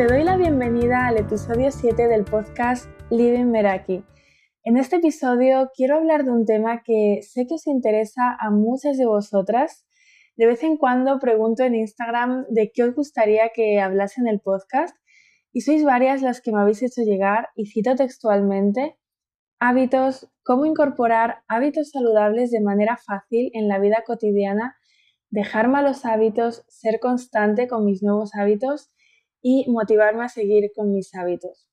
te doy la bienvenida al episodio 7 del podcast Living Meraki. En este episodio quiero hablar de un tema que sé que os interesa a muchas de vosotras. De vez en cuando pregunto en Instagram de qué os gustaría que hablase en el podcast y sois varias las que me habéis hecho llegar y cito textualmente hábitos, cómo incorporar hábitos saludables de manera fácil en la vida cotidiana, dejar malos hábitos, ser constante con mis nuevos hábitos y motivarme a seguir con mis hábitos.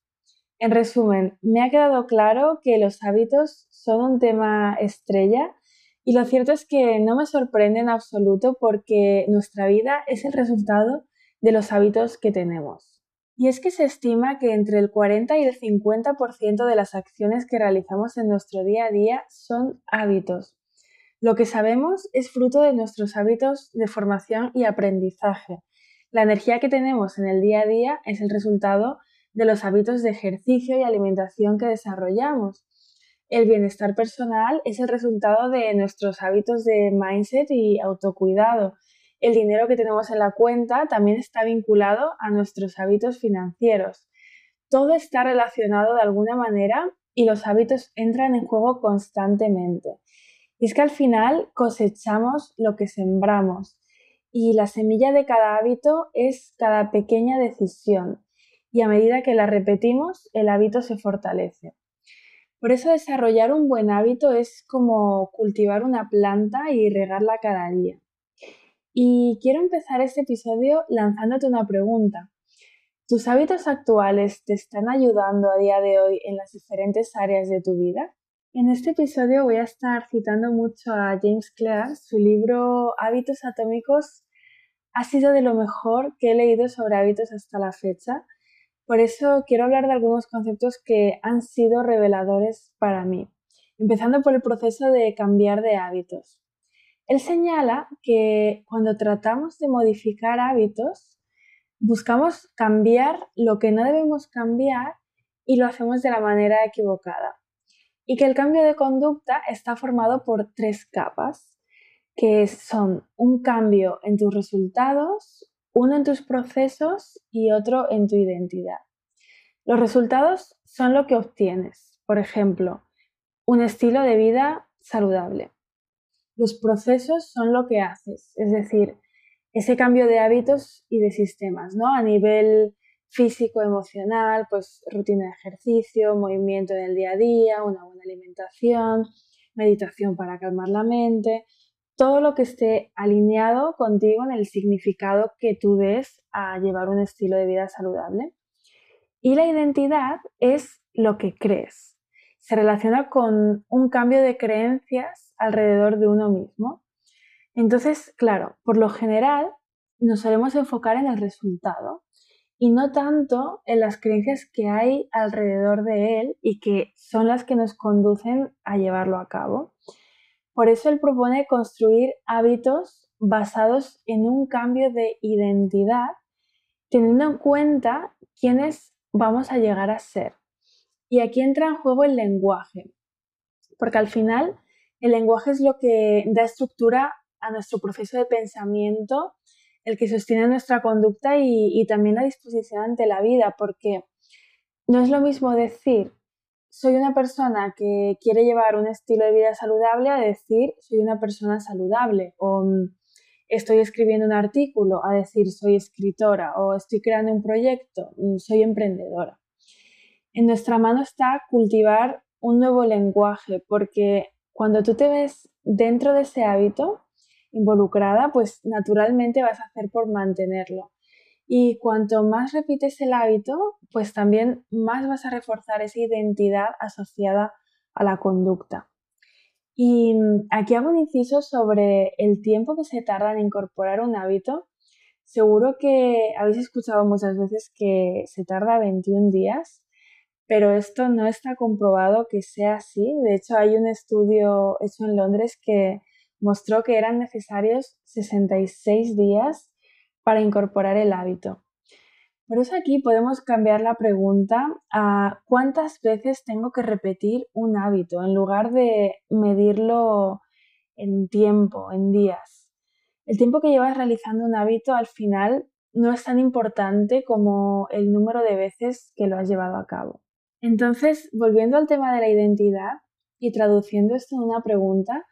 En resumen, me ha quedado claro que los hábitos son un tema estrella y lo cierto es que no me sorprende en absoluto porque nuestra vida es el resultado de los hábitos que tenemos. Y es que se estima que entre el 40 y el 50% de las acciones que realizamos en nuestro día a día son hábitos. Lo que sabemos es fruto de nuestros hábitos de formación y aprendizaje, la energía que tenemos en el día a día es el resultado de los hábitos de ejercicio y alimentación que desarrollamos. El bienestar personal es el resultado de nuestros hábitos de mindset y autocuidado. El dinero que tenemos en la cuenta también está vinculado a nuestros hábitos financieros. Todo está relacionado de alguna manera y los hábitos entran en juego constantemente. Y es que al final cosechamos lo que sembramos y la semilla de cada hábito es cada pequeña decisión y a medida que la repetimos el hábito se fortalece. Por eso desarrollar un buen hábito es como cultivar una planta y regarla cada día. Y quiero empezar este episodio lanzándote una pregunta. ¿Tus hábitos actuales te están ayudando a día de hoy en las diferentes áreas de tu vida? En este episodio voy a estar citando mucho a James Clear. Su libro Hábitos Atómicos ha sido de lo mejor que he leído sobre hábitos hasta la fecha. Por eso quiero hablar de algunos conceptos que han sido reveladores para mí, empezando por el proceso de cambiar de hábitos. Él señala que cuando tratamos de modificar hábitos, buscamos cambiar lo que no debemos cambiar y lo hacemos de la manera equivocada y que el cambio de conducta está formado por tres capas, que son un cambio en tus resultados, uno en tus procesos y otro en tu identidad. Los resultados son lo que obtienes, por ejemplo, un estilo de vida saludable. Los procesos son lo que haces, es decir, ese cambio de hábitos y de sistemas, ¿no? A nivel físico, emocional, pues rutina de ejercicio, movimiento en el día a día, una buena alimentación, meditación para calmar la mente, todo lo que esté alineado contigo en el significado que tú des a llevar un estilo de vida saludable. Y la identidad es lo que crees. Se relaciona con un cambio de creencias alrededor de uno mismo. Entonces, claro, por lo general nos solemos enfocar en el resultado, y no tanto en las creencias que hay alrededor de él y que son las que nos conducen a llevarlo a cabo. Por eso él propone construir hábitos basados en un cambio de identidad, teniendo en cuenta quiénes vamos a llegar a ser. Y aquí entra en juego el lenguaje, porque al final el lenguaje es lo que da estructura a nuestro proceso de pensamiento el que sostiene nuestra conducta y, también la disposición ante la vida, porque no es lo mismo decir soy una persona que quiere llevar un estilo de vida saludable a decir soy una persona saludable o mm, estoy escribiendo un artículo a decir soy escritora o estoy creando un proyecto, mm, soy emprendedora. En nuestra mano está cultivar un nuevo lenguaje porque cuando tú te ves dentro de ese hábito, involucrada, pues naturalmente vas a hacer por mantenerlo. Y cuanto más repites el hábito, pues también más vas a reforzar esa identidad asociada a la conducta. Y mm, aquí hago un inciso sobre el tiempo que se tarda en incorporar un hábito. Seguro que habéis escuchado muchas veces que se tarda 21 días, pero esto no está comprobado que sea así. De hecho, hay un estudio hecho en Londres que mostró que eran necesarios 66 días para incorporar el hábito. Por eso aquí podemos cambiar la pregunta a cuántas veces tengo que repetir un hábito en lugar de medirlo en tiempo, en días. El tiempo que llevas realizando un hábito al final no es tan importante como el número de veces que lo has llevado a cabo. Entonces, volviendo al tema de la identidad y traduciendo esto en una pregunta,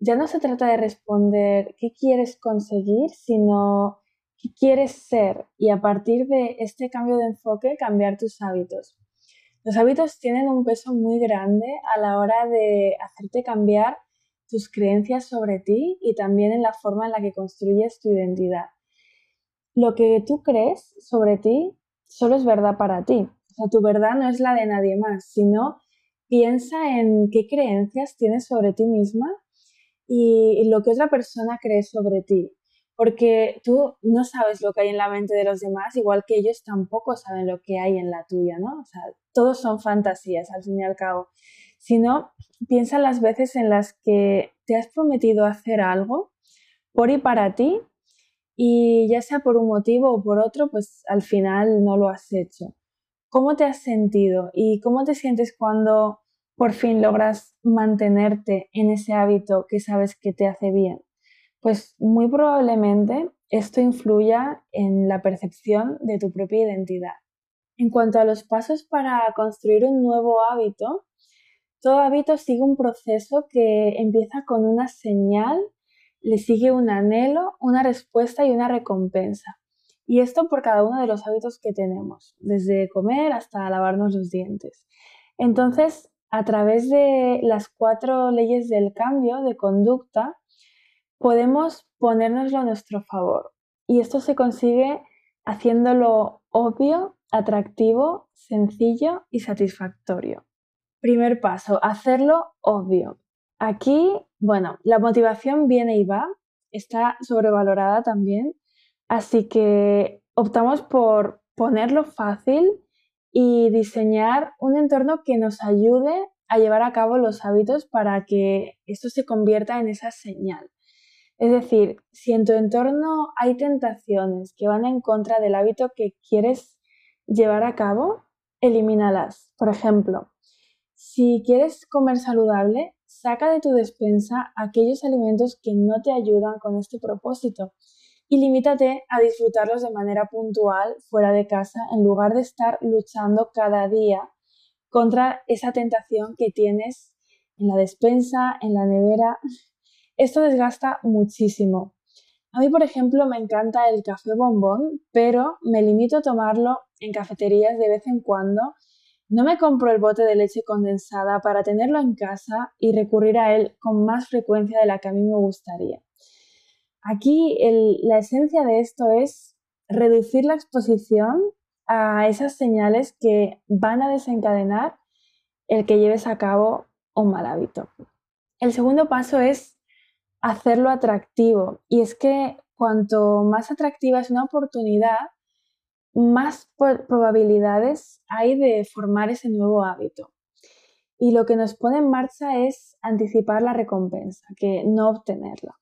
ya no se trata de responder qué quieres conseguir, sino qué quieres ser y a partir de este cambio de enfoque cambiar tus hábitos. Los hábitos tienen un peso muy grande a la hora de hacerte cambiar tus creencias sobre ti y también en la forma en la que construyes tu identidad. Lo que tú crees sobre ti solo es verdad para ti. Tu verdad no es la de nadie más, sino piensa en qué creencias tienes sobre ti misma y lo que otra persona cree sobre ti. Porque tú no sabes lo que hay en la mente de los demás, igual que ellos tampoco saben lo que hay en la tuya, ¿no? O sea, todos son fantasías al fin y al cabo. Sino, piensa las veces en las que te has prometido hacer algo por y para ti y ya sea por un motivo o por otro, pues al final no lo has hecho. ¿Cómo te has sentido y cómo te sientes cuando por fin logras mantenerte en ese hábito que sabes que te hace bien? Pues muy probablemente esto influya en la percepción de tu propia identidad. En cuanto a los pasos para construir un nuevo hábito, todo hábito sigue un proceso que empieza con una señal, le sigue un anhelo, una respuesta y una recompensa. Y esto por cada uno de los hábitos que tenemos, desde comer hasta lavarnos los dientes. Entonces, a través de las cuatro leyes del cambio de conducta, podemos ponérnoslo a nuestro favor. Y esto se consigue haciéndolo obvio, atractivo, sencillo y satisfactorio. Primer paso, hacerlo obvio. Aquí, bueno, la motivación viene y va, está sobrevalorada también, así que optamos por ponerlo fácil y diseñar un entorno que nos ayude a llevar a cabo los hábitos para que esto se convierta en esa señal. Es decir, si en tu entorno hay tentaciones que van en contra del hábito que quieres llevar a cabo, elimínalas. Por ejemplo, si quieres comer saludable, saca de tu despensa aquellos alimentos que no te ayudan con este propósito y limítate a disfrutarlos de manera puntual fuera de casa en lugar de estar luchando cada día contra esa tentación que tienes en la despensa, en la nevera. Esto desgasta muchísimo. A mí, por ejemplo, me encanta el café bombón, pero me limito a tomarlo en cafeterías de vez en cuando. No me compro el bote de leche condensada para tenerlo en casa y recurrir a él con más frecuencia de la que a mí me gustaría. Aquí la esencia de esto es reducir la exposición a esas señales que van a desencadenar el que lleves a cabo un mal hábito. El segundo paso es hacerlo atractivo y es que cuanto más atractiva es una oportunidad, más probabilidades hay de formar ese nuevo hábito. Y lo que nos pone en marcha es anticipar la recompensa, que no obtenerla.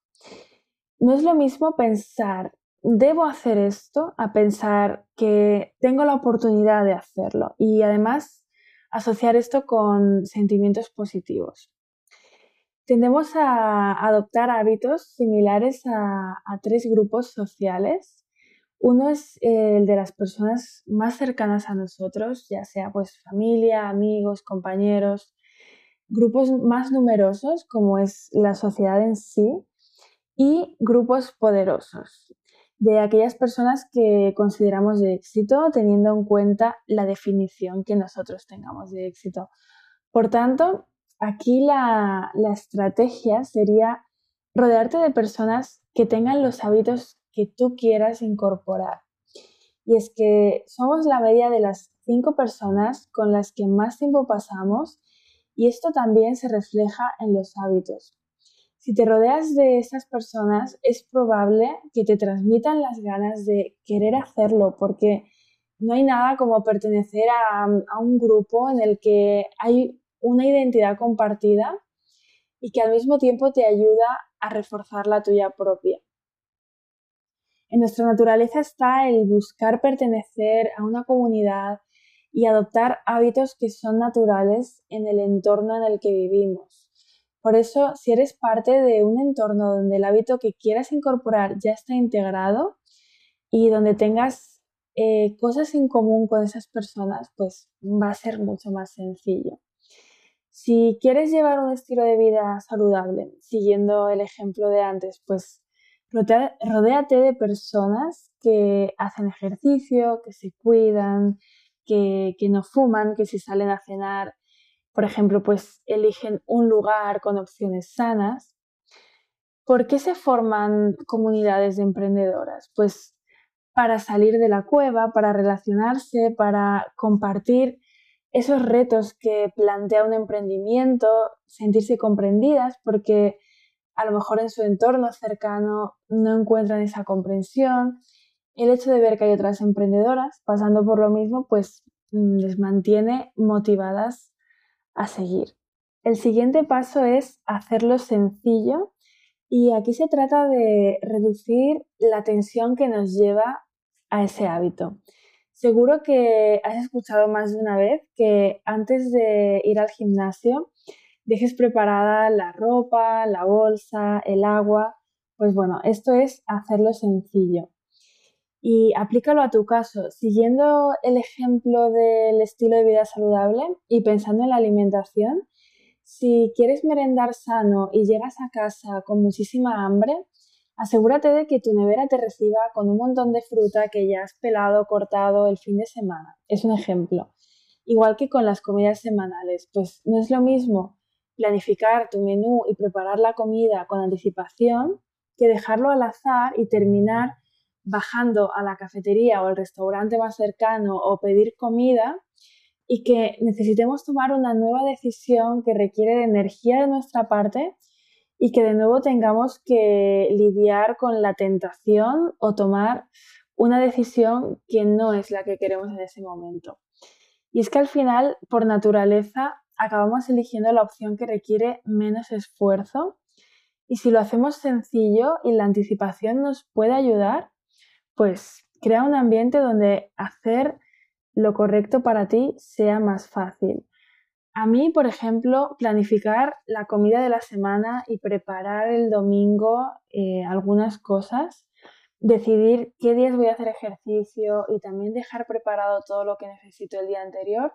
No es lo mismo pensar, debo hacer esto, a pensar que tengo la oportunidad de hacerlo y además asociar esto con sentimientos positivos. Tendemos a adoptar hábitos similares a, tres grupos sociales. Uno es el de las personas más cercanas a nosotros, ya sea pues familia, amigos, compañeros, grupos más numerosos como es la sociedad en sí, y grupos poderosos, de aquellas personas que consideramos de éxito teniendo en cuenta la definición que nosotros tengamos de éxito. Por tanto, aquí la, la estrategia sería rodearte de personas que tengan los hábitos que tú quieras incorporar. Y es que somos la media de las cinco personas con las que más tiempo pasamos y esto también se refleja en los hábitos. Si te rodeas de estas personas, es probable que te transmitan las ganas de querer hacerlo, porque no hay nada como pertenecer a, un grupo en el que hay una identidad compartida y que al mismo tiempo te ayuda a reforzar la tuya propia. En nuestra naturaleza está el buscar pertenecer a una comunidad y adoptar hábitos que son naturales en el entorno en el que vivimos. Por eso, si eres parte de un entorno donde el hábito que quieras incorporar ya está integrado, y donde tengas eh, cosas en común con esas personas, pues va a ser mucho más sencillo. Si quieres llevar un estilo de vida saludable, siguiendo el ejemplo de antes, pues rodéate de personas que hacen ejercicio, que se cuidan, que, que no fuman, que si salen a cenar, por ejemplo, pues eligen un lugar con opciones sanas. ¿Por qué se forman comunidades de emprendedoras? Pues para salir de la cueva, para relacionarse, para compartir esos retos que plantea un emprendimiento, sentirse comprendidas, porque a lo mejor en su entorno cercano no encuentran esa comprensión. El hecho de ver que hay otras emprendedoras pasando por lo mismo, pues mm, les mantiene motivadas a seguir. El siguiente paso es hacerlo sencillo y aquí se trata de reducir la tensión que nos lleva a ese hábito. Seguro que has escuchado más de una vez que antes de ir al gimnasio dejes preparada la ropa, la bolsa, el agua. Pues bueno, esto es hacerlo sencillo. Y aplícalo a tu caso, siguiendo el ejemplo del estilo de vida saludable y pensando en la alimentación. Si quieres merendar sano y llegas a casa con muchísima hambre, Asegúrate de que tu nevera te reciba con un montón de fruta que ya has pelado, cortado el fin de semana. Es un ejemplo. Igual que con las comidas semanales, pues no es lo mismo planificar tu menú y preparar la comida con anticipación que dejarlo al azar y terminar bajando a la cafetería o al restaurante más cercano o pedir comida y que necesitemos tomar una nueva decisión que requiere de energía de nuestra parte y que de nuevo tengamos que lidiar con la tentación o tomar una decisión que no es la que queremos en ese momento. Y es que al final, por naturaleza, acabamos eligiendo la opción que requiere menos esfuerzo y si lo hacemos sencillo y la anticipación nos puede ayudar, pues crea un ambiente donde hacer lo correcto para ti sea más fácil. A mí, por ejemplo, planificar la comida de la semana y preparar el domingo eh, algunas cosas, decidir qué días voy a hacer ejercicio y también dejar preparado todo lo que necesito el día anterior,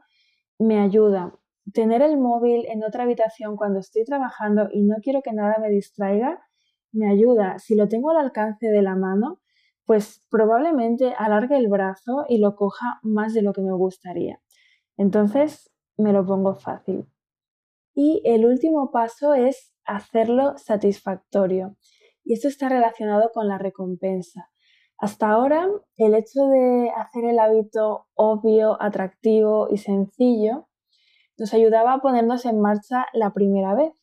me ayuda. Tener el móvil en otra habitación cuando estoy trabajando y no quiero que nada me distraiga, me ayuda. Si lo tengo al alcance de la mano, pues probablemente alargue el brazo y lo coja más de lo que me gustaría. Entonces, me lo pongo fácil. Y el último paso es hacerlo satisfactorio. Y esto está relacionado con la recompensa. Hasta ahora, el hecho de hacer el hábito obvio, atractivo y sencillo nos ayudaba a ponernos en marcha la primera vez.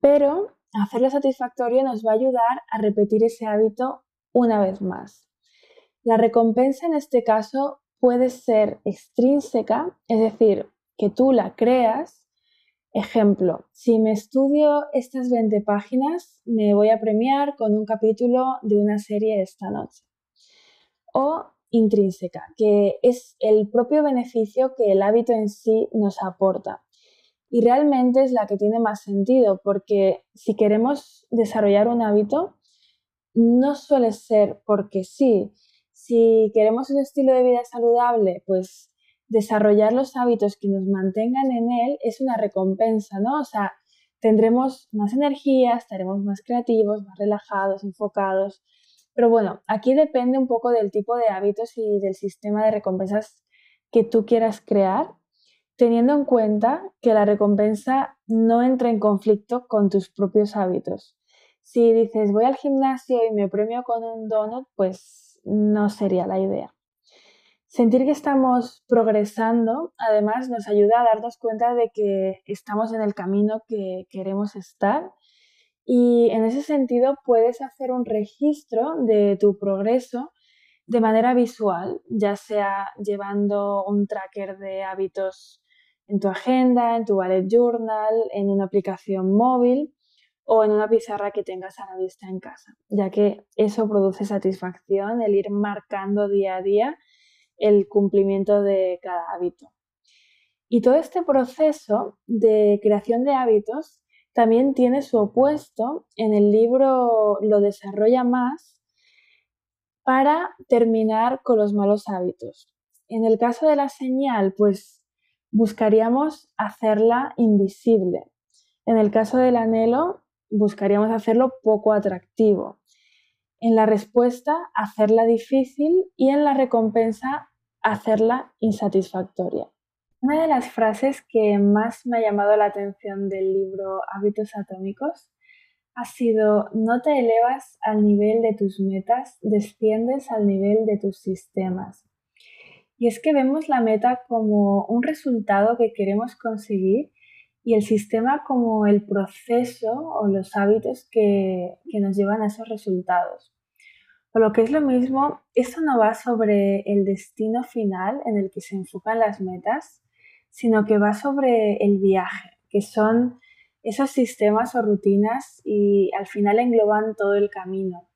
Pero hacerlo satisfactorio nos va a ayudar a repetir ese hábito una vez más. La recompensa en este caso puede ser extrínseca, es decir, que tú la creas. Ejemplo, si me estudio estas 20 páginas, me voy a premiar con un capítulo de una serie esta noche. O intrínseca, que es el propio beneficio que el hábito en sí nos aporta. Y realmente es la que tiene más sentido, porque si queremos desarrollar un hábito, no suele ser porque sí. Si queremos un estilo de vida saludable, pues desarrollar los hábitos que nos mantengan en él es una recompensa, ¿no? O sea, tendremos más energía, estaremos más creativos, más relajados, enfocados. Pero bueno, aquí depende un poco del tipo de hábitos y del sistema de recompensas que tú quieras crear, teniendo en cuenta que la recompensa no entra en conflicto con tus propios hábitos. Si dices voy al gimnasio y me premio con un donut, pues no sería la idea. Sentir que estamos progresando, además, nos ayuda a darnos cuenta de que estamos en el camino que queremos estar. Y en ese sentido puedes hacer un registro de tu progreso de manera visual, ya sea llevando un tracker de hábitos en tu agenda, en tu ballet journal, en una aplicación móvil o en una pizarra que tengas a la vista en casa, ya que eso produce satisfacción, el ir marcando día a día el cumplimiento de cada hábito. Y todo este proceso de creación de hábitos también tiene su opuesto en el libro Lo desarrolla más. para terminar con los malos hábitos. En el caso de la señal, pues buscaríamos hacerla invisible. En el caso del anhelo, buscaríamos hacerlo poco atractivo. En la respuesta, hacerla difícil y en la recompensa, hacerla insatisfactoria. Una de las frases que más me ha llamado la atención del libro Hábitos Atómicos ha sido no te elevas al nivel de tus metas, desciendes al nivel de tus sistemas. Y es que vemos la meta como un resultado que queremos conseguir y el sistema como el proceso o los hábitos que, que nos llevan a esos resultados. O lo que es lo mismo, esto no va sobre el destino final en el que se enfocan las metas, sino que va sobre el viaje, que son esos sistemas o rutinas y al final engloban todo el camino.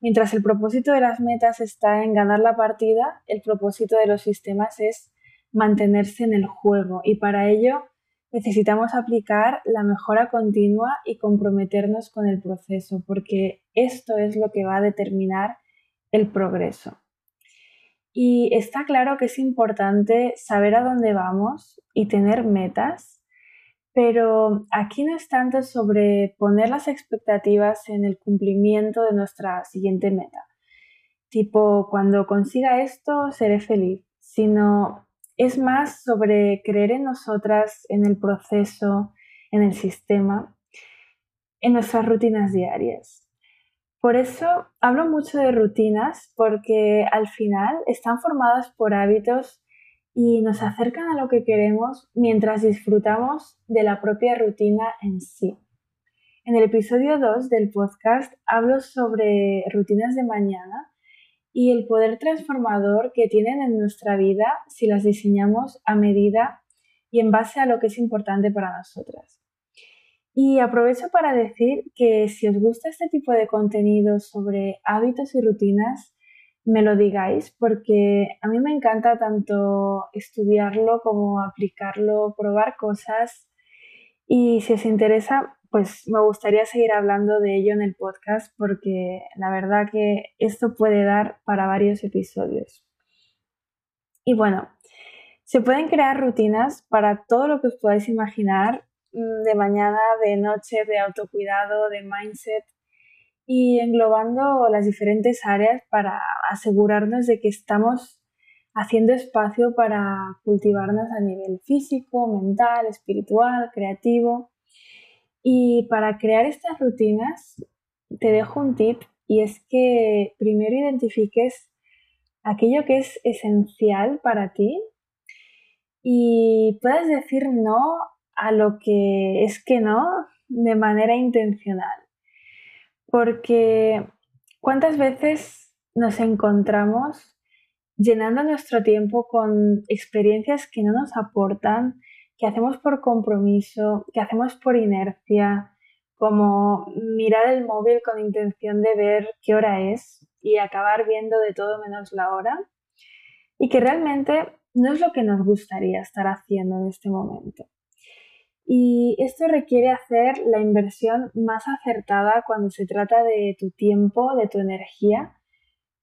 Mientras el propósito de las metas está en ganar la partida, el propósito de los sistemas es mantenerse en el juego y para ello necesitamos aplicar la mejora continua y comprometernos con el proceso, porque esto es lo que va a determinar el progreso. Y está claro que es importante saber a dónde vamos y tener metas pero aquí no es tanto sobre poner las expectativas en el cumplimiento de nuestra siguiente meta, tipo cuando consiga esto seré feliz, sino es más sobre creer en nosotras, en el proceso, en el sistema, en nuestras rutinas diarias. Por eso hablo mucho de rutinas porque al final están formadas por hábitos y nos acercan a lo que queremos mientras disfrutamos de la propia rutina en sí. En el episodio 2 del podcast hablo sobre rutinas de mañana y el poder transformador que tienen en nuestra vida si las diseñamos a medida y en base a lo que es importante para nosotras. Y aprovecho para decir que si os gusta este tipo de contenido sobre hábitos y rutinas, me lo digáis, porque a mí me encanta tanto estudiarlo como aplicarlo, probar cosas. Y si os interesa, pues me gustaría seguir hablando de ello en el podcast, porque la verdad que esto puede dar para varios episodios. Y bueno, se pueden crear rutinas para todo lo que os podáis imaginar, mm, de mañana, de noche, de autocuidado, de mindset, y englobando las diferentes áreas para asegurarnos de que estamos haciendo espacio para cultivarnos a nivel físico, mental, espiritual, creativo. Y para crear estas rutinas te dejo un tip y es que primero identifiques aquello que es esencial para ti y puedas decir no a lo que es que no de manera intencional. Porque ¿cuántas veces nos encontramos llenando nuestro tiempo con experiencias que no nos aportan, que hacemos por compromiso, que hacemos por inercia, como mirar el móvil con intención de ver qué hora es y acabar viendo de todo menos la hora, y que realmente no es lo que nos gustaría estar haciendo en este momento. Y esto requiere hacer la inversión más acertada cuando se trata de tu tiempo, de tu energía,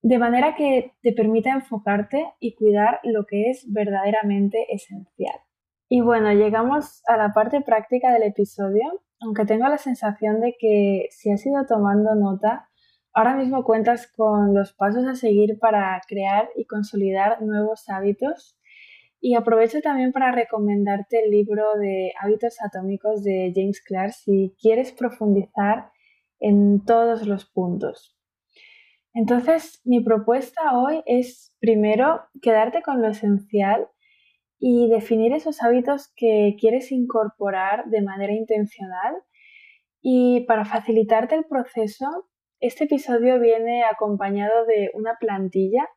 de manera que te permita enfocarte y cuidar lo que es verdaderamente esencial. Y bueno, llegamos a la parte práctica del episodio, aunque tengo la sensación de que si has ido tomando nota, ahora mismo cuentas con los pasos a seguir para crear y consolidar nuevos hábitos y aprovecho también para recomendarte el libro de hábitos atómicos de James Clear si quieres profundizar en todos los puntos. Entonces, mi propuesta hoy es primero quedarte con lo esencial y definir esos hábitos que quieres incorporar de manera intencional. Y para facilitarte el proceso, este episodio viene acompañado de una plantilla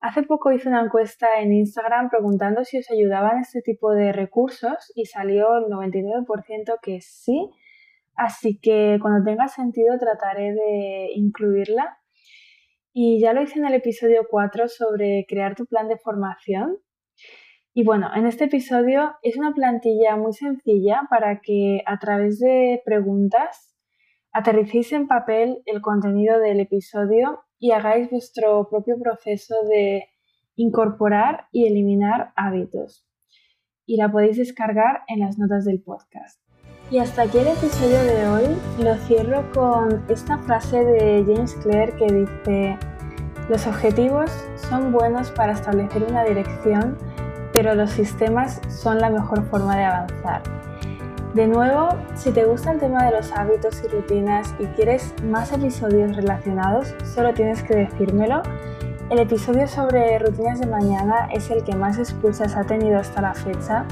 Hace poco hice una encuesta en Instagram preguntando si os ayudaban este tipo de recursos y salió el 99% que sí. Así que cuando tenga sentido trataré de incluirla. Y ya lo hice en el episodio 4 sobre crear tu plan de formación. Y bueno, en este episodio es una plantilla muy sencilla para que a través de preguntas aterricéis en papel el contenido del episodio y hagáis vuestro propio proceso de incorporar y eliminar hábitos. Y la podéis descargar en las notas del podcast. Y hasta aquí el episodio de hoy. Lo cierro con esta frase de James Clear que dice, los objetivos son buenos para establecer una dirección, pero los sistemas son la mejor forma de avanzar. De nuevo, si te gusta el tema de los hábitos y rutinas y quieres más episodios relacionados, solo tienes que decírmelo. El episodio sobre rutinas de mañana es el que más escuchas ha tenido hasta la fecha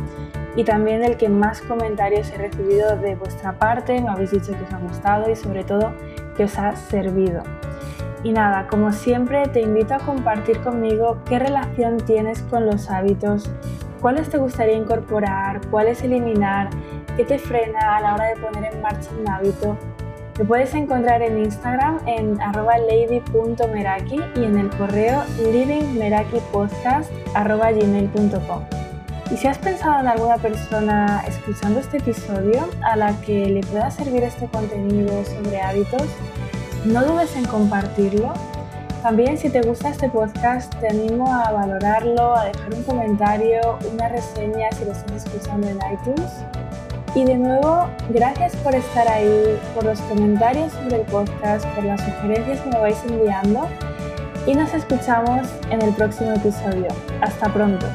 y también el que más comentarios he recibido de vuestra parte, me habéis dicho que os ha gustado y sobre todo que os ha servido. Y nada, como siempre te invito a compartir conmigo qué relación tienes con los hábitos, cuáles te gustaría incorporar, cuáles eliminar, qué te frena a la hora de poner en marcha un hábito. Me puedes encontrar en Instagram en lady.meraki y en el correo livingmerakipodcast.gmail.com. Y si has pensado en alguna persona escuchando este episodio a la que le pueda servir este contenido sobre hábitos, no dudes en compartirlo. También si te gusta este podcast te animo a valorarlo, a dejar un comentario, una reseña si lo estás escuchando en iTunes. Y de nuevo, gracias por estar ahí, por los comentarios sobre el podcast, por las sugerencias que me vais enviando. Y nos escuchamos en el próximo episodio. Hasta pronto.